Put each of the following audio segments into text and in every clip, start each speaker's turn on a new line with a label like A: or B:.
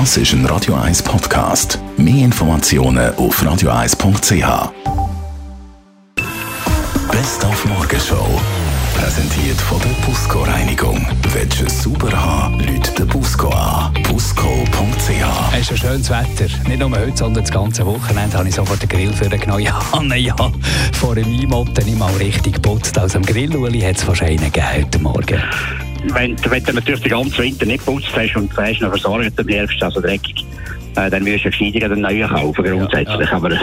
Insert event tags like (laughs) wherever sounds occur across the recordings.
A: Das ist ein Radio 1 Podcast. Mehr Informationen auf radio1.ch. Best auf Morgenshow. Präsentiert von der Busco Reinigung. Willst du es sauber haben, Leute den Busco an. Busco.ch.
B: Es ist ein schönes Wetter. Nicht nur heute, sondern das ganze Wochenende habe ich sofort den Grill für den genommen. Ja, (laughs) ja, vor dem Einmotten nicht mal richtig geputzt. Also am Grill, Uli, hat es einen gegeben heute Morgen.
C: Wenn, wenn du natürlich den ganzen Winter nicht geputzt hast und du hast noch versorgt im Herbst, also dreckig, äh, dann wirst du gescheiter einen neuen kaufen, grundsätzlich.
B: ja.
C: Aber äh,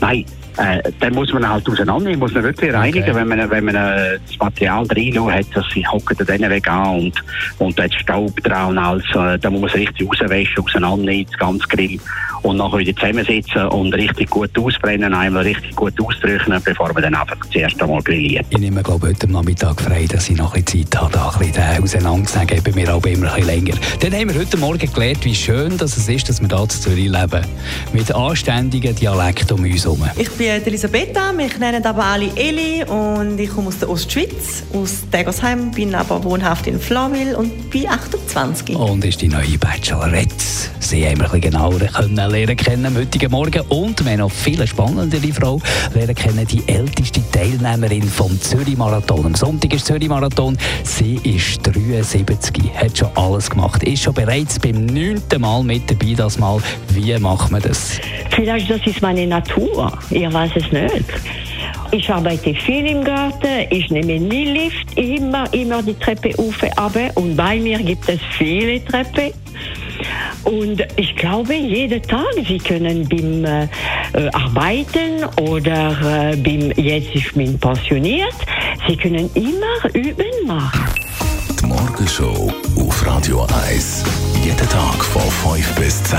C: nein, äh, dann muss man halt auseinandernehmen, muss man wirklich reinigen,
B: Okay.
C: wenn man, wenn man äh, das Material drin hat, dass sie hocken dann weg an und, und da hat Staub dran äh, dann muss man es richtig rauswaschen, auseinandernehmen, das ganze Grill und nachher wieder zusammensetzen und richtig gut ausbrennen, einmal richtig gut austrocknen, bevor man dann einfach zuerst einmal grilliert.
B: Ich nehme, glaube heute am Nachmittag frei, dass ich noch ein bisschen Zeit habe, da ein bisschen auseinanderzunehmen. Bei mir aber immer ein bisschen länger. Dann haben wir heute Morgen gelernt, wie schön dass es ist, dass wir hier in Zürich leben. Mit anständigen Dialekten um uns herum.
D: Ich bin Elisabetta, mich nennen aber alle Eli und ich komme aus der Ostschweiz, aus Degersheim, bin aber wohnhaft in Flawil und bin 28.
B: Und ist die neue Bachelorette. Sie haben wir ein bisschen genauer können lernen kennen am heutigen Morgen. Und wir haben noch viel spannendere Frau lernen kennen, die älteste Teilnehmerin vom Zürich-Marathon. Am Sonntag ist Zürich-Marathon. Sie ist 73, hat schon alles gemacht, ist schon bereits beim neunten Mal mit dabei. Das Mal. Wie macht man das?
E: Vielleicht das ist meine Natur. Ich weiß es nicht. Ich arbeite viel im Garten. Ich nehme nie Lift, immer, immer die Treppe auf, ab. Und bei mir gibt es viele Treppen. Und ich glaube, jeden Tag, Sie können beim äh, äh, Arbeiten oder äh, beim, jetzt ich bin pensioniert, Sie können immer üben machen.
A: Die Morgenshow auf Radio 1. Jeden Tag von 5 bis 10.